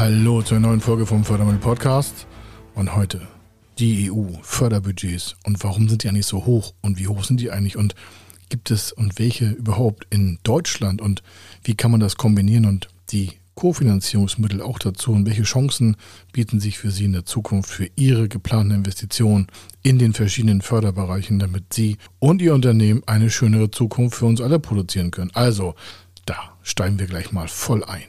Hallo zur neuen Folge vom Fördermittel Podcast. Und heute die EU-Förderbudgets und warum sind die eigentlich so hoch und wie hoch sind die eigentlich und gibt es und welche überhaupt in Deutschland und wie kann man das kombinieren und die Kofinanzierungsmittel auch dazu und welche Chancen bieten sich für Sie in der Zukunft für Ihre geplanten Investitionen in den verschiedenen Förderbereichen, damit Sie und Ihr Unternehmen eine schönere Zukunft für uns alle produzieren können. Also, da steigen wir gleich mal voll ein.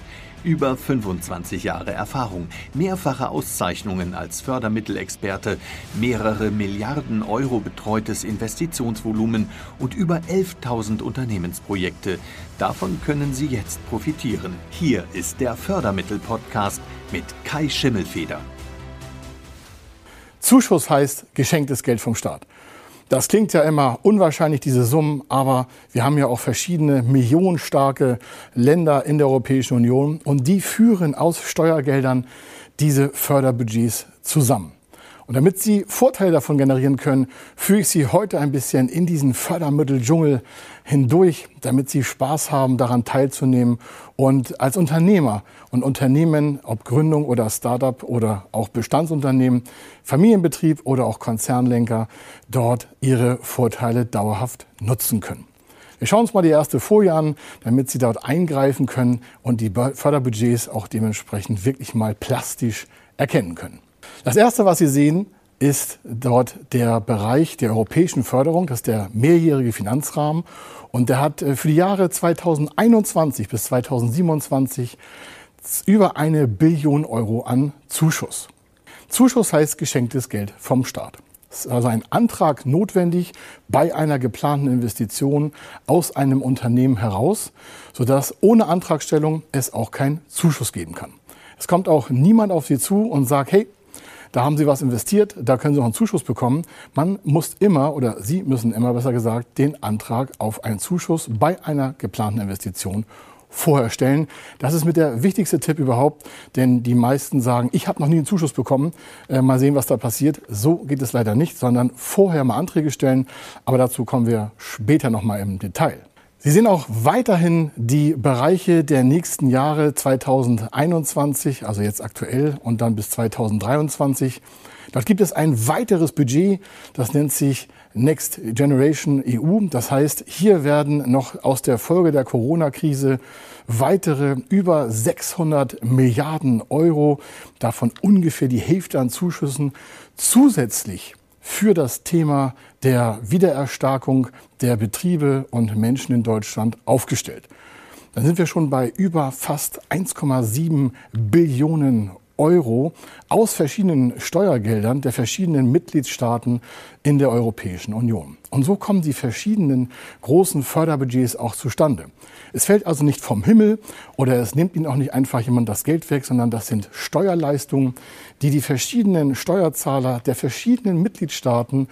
Über 25 Jahre Erfahrung, mehrfache Auszeichnungen als Fördermittelexperte, mehrere Milliarden Euro betreutes Investitionsvolumen und über 11.000 Unternehmensprojekte. Davon können Sie jetzt profitieren. Hier ist der Fördermittel-Podcast mit Kai Schimmelfeder. Zuschuss heißt geschenktes Geld vom Staat. Das klingt ja immer unwahrscheinlich, diese Summen, aber wir haben ja auch verschiedene millionenstarke Länder in der Europäischen Union und die führen aus Steuergeldern diese Förderbudgets zusammen. Und damit Sie Vorteile davon generieren können, führe ich Sie heute ein bisschen in diesen Fördermitteldschungel hindurch, damit Sie Spaß haben, daran teilzunehmen und als Unternehmer und Unternehmen, ob Gründung oder Startup oder auch Bestandsunternehmen, Familienbetrieb oder auch Konzernlenker, dort ihre Vorteile dauerhaft nutzen können. Wir schauen uns mal die erste Folie an, damit Sie dort eingreifen können und die Förderbudgets auch dementsprechend wirklich mal plastisch erkennen können. Das Erste, was Sie sehen, ist dort der Bereich der europäischen Förderung, das ist der mehrjährige Finanzrahmen. Und der hat äh, für die Jahre 2021 bis 2027 über eine Billion Euro an Zuschuss. Zuschuss heißt geschenktes Geld vom Staat. Es ist also ein Antrag notwendig bei einer geplanten Investition aus einem Unternehmen heraus, sodass ohne Antragstellung es auch keinen Zuschuss geben kann. Es kommt auch niemand auf Sie zu und sagt, hey, da haben Sie was investiert, da können Sie auch einen Zuschuss bekommen. Man muss immer oder Sie müssen immer besser gesagt den Antrag auf einen Zuschuss bei einer geplanten Investition vorher stellen. Das ist mit der wichtigste Tipp überhaupt, denn die meisten sagen, ich habe noch nie einen Zuschuss bekommen, äh, mal sehen, was da passiert. So geht es leider nicht, sondern vorher mal Anträge stellen, aber dazu kommen wir später noch mal im Detail. Sie sehen auch weiterhin die Bereiche der nächsten Jahre 2021, also jetzt aktuell und dann bis 2023. Dort gibt es ein weiteres Budget, das nennt sich Next Generation EU. Das heißt, hier werden noch aus der Folge der Corona-Krise weitere über 600 Milliarden Euro, davon ungefähr die Hälfte an Zuschüssen, zusätzlich für das Thema der Wiedererstarkung der Betriebe und Menschen in Deutschland aufgestellt. Dann sind wir schon bei über fast 1,7 Billionen Euro aus verschiedenen Steuergeldern der verschiedenen Mitgliedstaaten in der Europäischen Union. Und so kommen die verschiedenen großen Förderbudgets auch zustande. Es fällt also nicht vom Himmel oder es nimmt Ihnen auch nicht einfach jemand das Geld weg, sondern das sind Steuerleistungen, die die verschiedenen Steuerzahler der verschiedenen Mitgliedstaaten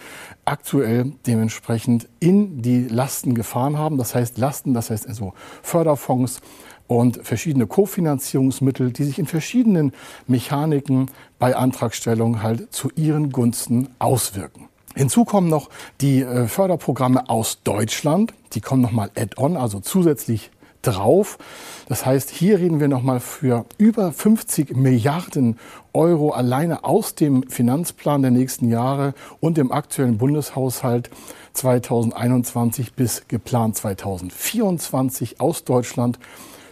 aktuell dementsprechend in die Lasten gefahren haben. Das heißt Lasten, das heißt also Förderfonds und verschiedene Kofinanzierungsmittel, die sich in verschiedenen Mechaniken bei Antragstellung halt zu ihren Gunsten auswirken. Hinzu kommen noch die äh, Förderprogramme aus Deutschland. Die kommen nochmal add-on, also zusätzlich drauf. Das heißt, hier reden wir nochmal für über 50 Milliarden Euro alleine aus dem Finanzplan der nächsten Jahre und dem aktuellen Bundeshaushalt 2021 bis geplant 2024 aus Deutschland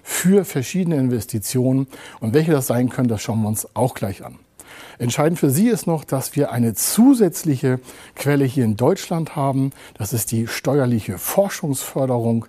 für verschiedene Investitionen. Und welche das sein können, das schauen wir uns auch gleich an. Entscheidend für Sie ist noch, dass wir eine zusätzliche Quelle hier in Deutschland haben. Das ist die steuerliche Forschungsförderung.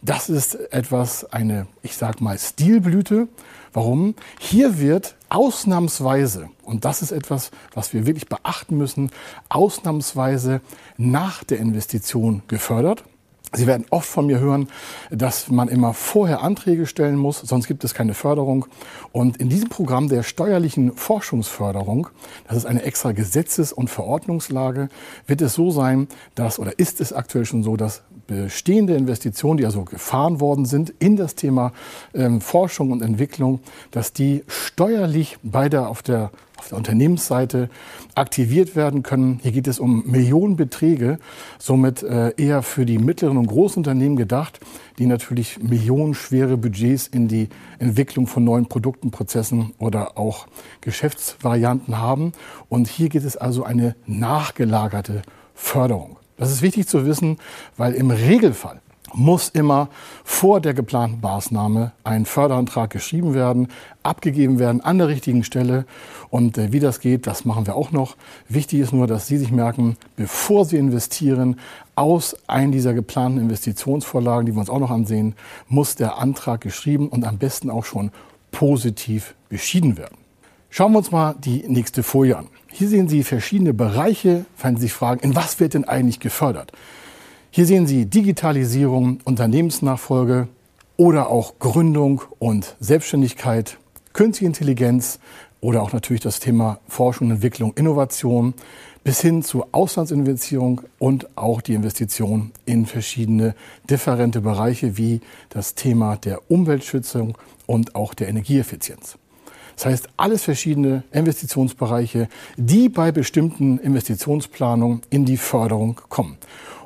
Das ist etwas, eine, ich sag mal, Stilblüte. Warum? Hier wird ausnahmsweise, und das ist etwas, was wir wirklich beachten müssen, ausnahmsweise nach der Investition gefördert. Sie werden oft von mir hören, dass man immer vorher Anträge stellen muss, sonst gibt es keine Förderung. Und in diesem Programm der steuerlichen Forschungsförderung, das ist eine extra Gesetzes- und Verordnungslage, wird es so sein, dass, oder ist es aktuell schon so, dass bestehende Investitionen, die also gefahren worden sind in das Thema ähm, Forschung und Entwicklung, dass die steuerlich bei der, auf der auf der Unternehmensseite aktiviert werden können. Hier geht es um Millionenbeträge, somit äh, eher für die mittleren und großen Unternehmen gedacht, die natürlich millionenschwere Budgets in die Entwicklung von neuen Produkten, Prozessen oder auch Geschäftsvarianten haben. Und hier geht es also eine nachgelagerte Förderung. Das ist wichtig zu wissen, weil im Regelfall muss immer vor der geplanten Maßnahme ein Förderantrag geschrieben werden, abgegeben werden an der richtigen Stelle. Und äh, wie das geht, das machen wir auch noch. Wichtig ist nur, dass Sie sich merken, bevor Sie investieren, aus einem dieser geplanten Investitionsvorlagen, die wir uns auch noch ansehen, muss der Antrag geschrieben und am besten auch schon positiv beschieden werden. Schauen wir uns mal die nächste Folie an. Hier sehen Sie verschiedene Bereiche, wenn Sie sich fragen, in was wird denn eigentlich gefördert? Hier sehen Sie Digitalisierung, Unternehmensnachfolge oder auch Gründung und Selbstständigkeit, künstliche Intelligenz oder auch natürlich das Thema Forschung, Entwicklung, Innovation bis hin zu Auslandsinvestierung und auch die Investition in verschiedene differente Bereiche wie das Thema der Umweltschützung und auch der Energieeffizienz. Das heißt, alles verschiedene Investitionsbereiche, die bei bestimmten Investitionsplanungen in die Förderung kommen.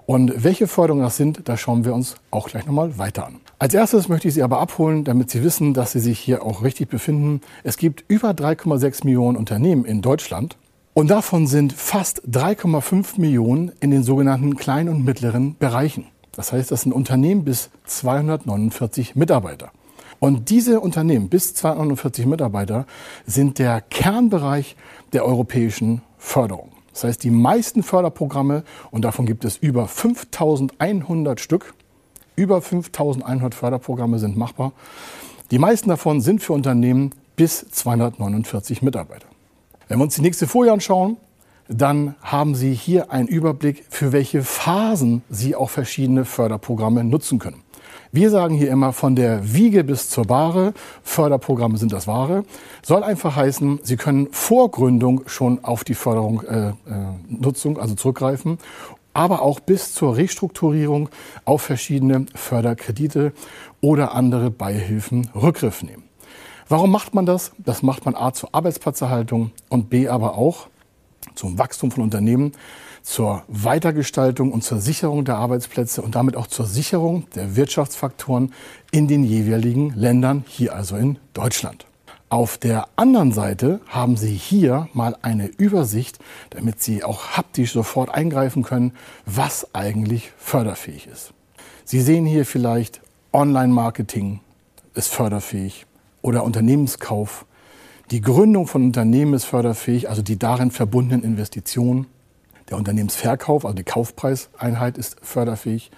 Und welche Förderungen das sind, da schauen wir uns auch gleich nochmal weiter an. Als erstes möchte ich Sie aber abholen, damit Sie wissen, dass Sie sich hier auch richtig befinden. Es gibt über 3,6 Millionen Unternehmen in Deutschland. Und davon sind fast 3,5 Millionen in den sogenannten kleinen und mittleren Bereichen. Das heißt, das sind Unternehmen bis 249 Mitarbeiter. Und diese Unternehmen bis 249 Mitarbeiter sind der Kernbereich der europäischen Förderung. Das heißt, die meisten Förderprogramme, und davon gibt es über 5100 Stück, über 5100 Förderprogramme sind machbar. Die meisten davon sind für Unternehmen bis 249 Mitarbeiter. Wenn wir uns die nächste Folie anschauen, dann haben Sie hier einen Überblick, für welche Phasen Sie auch verschiedene Förderprogramme nutzen können. Wir sagen hier immer von der Wiege bis zur Bahre, Förderprogramme sind das Wahre, soll einfach heißen, Sie können vor Gründung schon auf die Förderung äh, äh, Nutzung, also zurückgreifen aber auch bis zur Restrukturierung auf verschiedene Förderkredite oder andere Beihilfen Rückgriff nehmen. Warum macht man das? Das macht man A zur Arbeitsplatzerhaltung und B aber auch zum Wachstum von Unternehmen, zur Weitergestaltung und zur Sicherung der Arbeitsplätze und damit auch zur Sicherung der Wirtschaftsfaktoren in den jeweiligen Ländern, hier also in Deutschland. Auf der anderen Seite haben Sie hier mal eine Übersicht, damit Sie auch haptisch sofort eingreifen können, was eigentlich förderfähig ist. Sie sehen hier vielleicht Online-Marketing ist förderfähig oder Unternehmenskauf. Die Gründung von Unternehmen ist förderfähig, also die darin verbundenen Investitionen. Der Unternehmensverkauf, also die Kaufpreiseinheit ist förderfähig.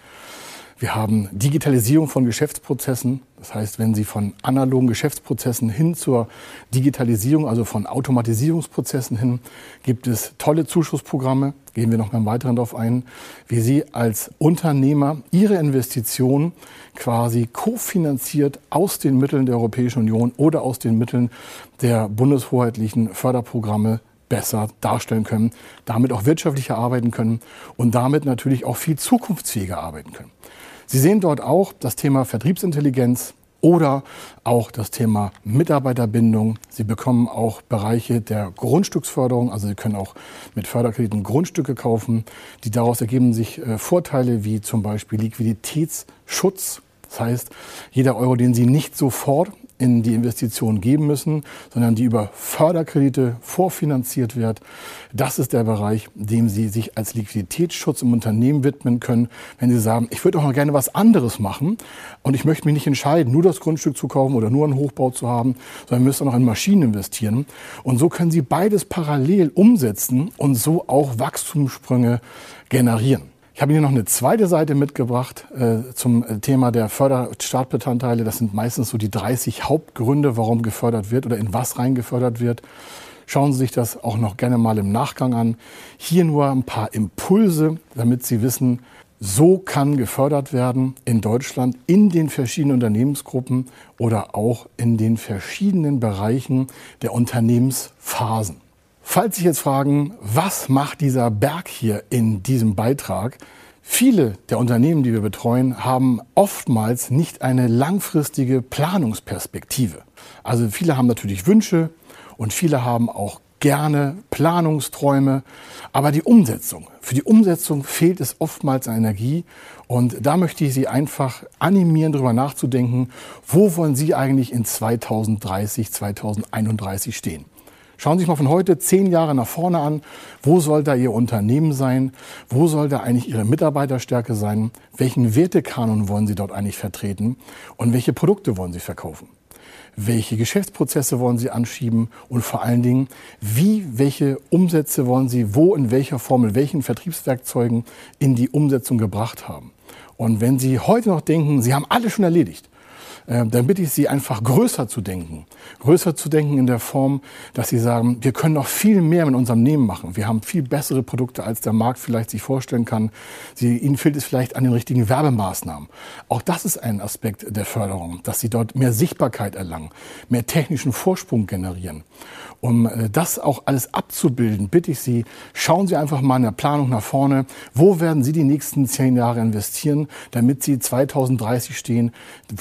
Wir haben Digitalisierung von Geschäftsprozessen. Das heißt, wenn Sie von analogen Geschäftsprozessen hin zur Digitalisierung, also von Automatisierungsprozessen hin, gibt es tolle Zuschussprogramme. Gehen wir noch mal weiteren darauf ein, wie Sie als Unternehmer Ihre Investitionen quasi kofinanziert aus den Mitteln der Europäischen Union oder aus den Mitteln der bundeshoheitlichen Förderprogramme besser darstellen können, damit auch wirtschaftlicher arbeiten können und damit natürlich auch viel zukunftsfähiger arbeiten können. Sie sehen dort auch das Thema Vertriebsintelligenz oder auch das Thema Mitarbeiterbindung. Sie bekommen auch Bereiche der Grundstücksförderung, also Sie können auch mit Förderkrediten Grundstücke kaufen. Die daraus ergeben sich äh, Vorteile wie zum Beispiel Liquiditätsschutz. Das heißt, jeder Euro, den Sie nicht sofort in die Investitionen geben müssen, sondern die über Förderkredite vorfinanziert wird. Das ist der Bereich, dem Sie sich als Liquiditätsschutz im Unternehmen widmen können, wenn Sie sagen, ich würde auch noch gerne was anderes machen und ich möchte mich nicht entscheiden, nur das Grundstück zu kaufen oder nur einen Hochbau zu haben, sondern müsste noch in Maschinen investieren. Und so können Sie beides parallel umsetzen und so auch Wachstumssprünge generieren. Ich habe hier noch eine zweite Seite mitgebracht äh, zum Thema der Förderstartbestandteile. Das sind meistens so die 30 Hauptgründe, warum gefördert wird oder in was rein gefördert wird. Schauen Sie sich das auch noch gerne mal im Nachgang an. Hier nur ein paar Impulse, damit Sie wissen, So kann gefördert werden in Deutschland in den verschiedenen Unternehmensgruppen oder auch in den verschiedenen Bereichen der Unternehmensphasen. Falls Sie jetzt fragen, was macht dieser Berg hier in diesem Beitrag? Viele der Unternehmen, die wir betreuen, haben oftmals nicht eine langfristige Planungsperspektive. Also viele haben natürlich Wünsche und viele haben auch gerne Planungsträume, aber die Umsetzung, für die Umsetzung fehlt es oftmals an Energie und da möchte ich Sie einfach animieren, darüber nachzudenken, wo wollen Sie eigentlich in 2030, 2031 stehen. Schauen Sie sich mal von heute zehn Jahre nach vorne an. Wo soll da Ihr Unternehmen sein? Wo soll da eigentlich Ihre Mitarbeiterstärke sein? Welchen Wertekanon wollen Sie dort eigentlich vertreten? Und welche Produkte wollen Sie verkaufen? welche Geschäftsprozesse wollen Sie anschieben und vor allen Dingen, wie, welche Umsätze wollen Sie wo, in welcher Form, mit welchen Vertriebswerkzeugen in die Umsetzung gebracht haben. Und wenn Sie heute noch denken, Sie haben alles schon erledigt, dann bitte ich Sie einfach größer zu denken. Größer zu denken in der Form, dass Sie sagen, wir können noch viel mehr mit unserem Nehmen machen. Wir haben viel bessere Produkte, als der Markt vielleicht sich vorstellen kann. Sie, Ihnen fehlt es vielleicht an den richtigen Werbemaßnahmen. Auch das ist ein Aspekt der Förderung, dass Sie dort mehr Sichtbarkeit erlangen, mehr technischen Vorsprung generieren. Um äh, das auch alles abzubilden, bitte ich Sie, schauen Sie einfach mal in der Planung nach vorne. Wo werden Sie die nächsten zehn Jahre investieren, damit Sie 2030 stehen,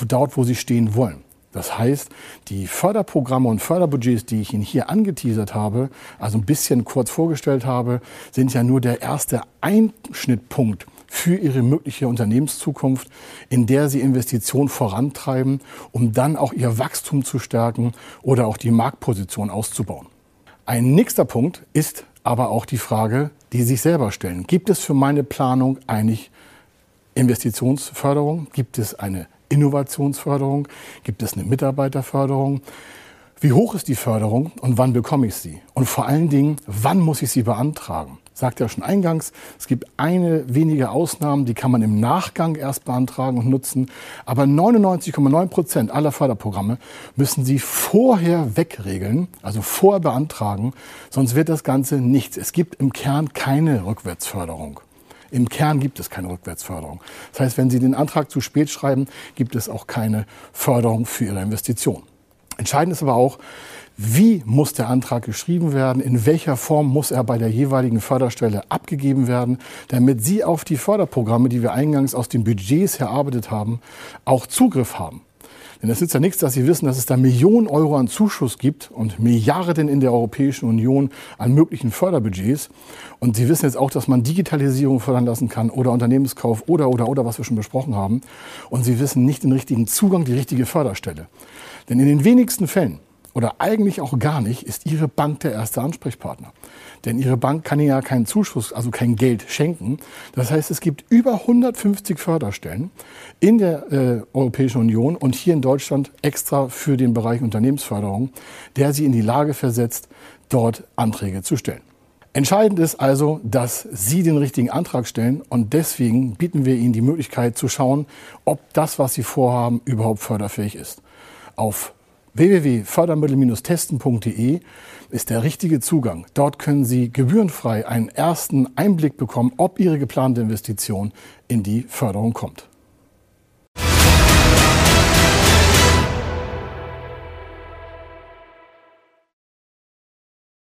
dort, wo Sie stehen wollen? Das heißt, die Förderprogramme und Förderbudgets, die ich Ihnen hier angeteasert habe, also ein bisschen kurz vorgestellt habe, sind ja nur der erste Einschnittpunkt für ihre mögliche Unternehmenszukunft, in der sie Investitionen vorantreiben, um dann auch ihr Wachstum zu stärken oder auch die Marktposition auszubauen. Ein nächster Punkt ist aber auch die Frage, die sich selber stellen. Gibt es für meine Planung eigentlich Investitionsförderung? Gibt es eine Innovationsförderung? Gibt es eine Mitarbeiterförderung? Wie hoch ist die Förderung und wann bekomme ich sie? Und vor allen Dingen, wann muss ich sie beantragen? Sagt ja schon eingangs, es gibt eine wenige Ausnahmen, die kann man im Nachgang erst beantragen und nutzen. Aber 99,9 Prozent aller Förderprogramme müssen Sie vorher wegregeln, also vorher beantragen, sonst wird das Ganze nichts. Es gibt im Kern keine Rückwärtsförderung. Im Kern gibt es keine Rückwärtsförderung. Das heißt, wenn Sie den Antrag zu spät schreiben, gibt es auch keine Förderung für Ihre Investition. Entscheidend ist aber auch, wie muss der Antrag geschrieben werden, in welcher Form muss er bei der jeweiligen Förderstelle abgegeben werden, damit Sie auf die Förderprogramme, die wir eingangs aus den Budgets erarbeitet haben, auch Zugriff haben. Denn es nützt ja nichts, dass Sie wissen, dass es da Millionen Euro an Zuschuss gibt und Milliarden in der Europäischen Union an möglichen Förderbudgets. Und Sie wissen jetzt auch, dass man Digitalisierung fördern lassen kann oder Unternehmenskauf oder, oder, oder, was wir schon besprochen haben. Und Sie wissen nicht den richtigen Zugang, die richtige Förderstelle. Denn in den wenigsten Fällen oder eigentlich auch gar nicht, ist Ihre Bank der erste Ansprechpartner. Denn Ihre Bank kann Ihnen ja keinen Zuschuss, also kein Geld schenken. Das heißt, es gibt über 150 Förderstellen in der äh, Europäischen Union und hier in Deutschland extra für den Bereich Unternehmensförderung, der Sie in die Lage versetzt, dort Anträge zu stellen. Entscheidend ist also, dass Sie den richtigen Antrag stellen und deswegen bieten wir Ihnen die Möglichkeit zu schauen, ob das, was Sie vorhaben, überhaupt förderfähig ist. Auf www.fördermittel-testen.de ist der richtige Zugang. Dort können Sie gebührenfrei einen ersten Einblick bekommen, ob Ihre geplante Investition in die Förderung kommt.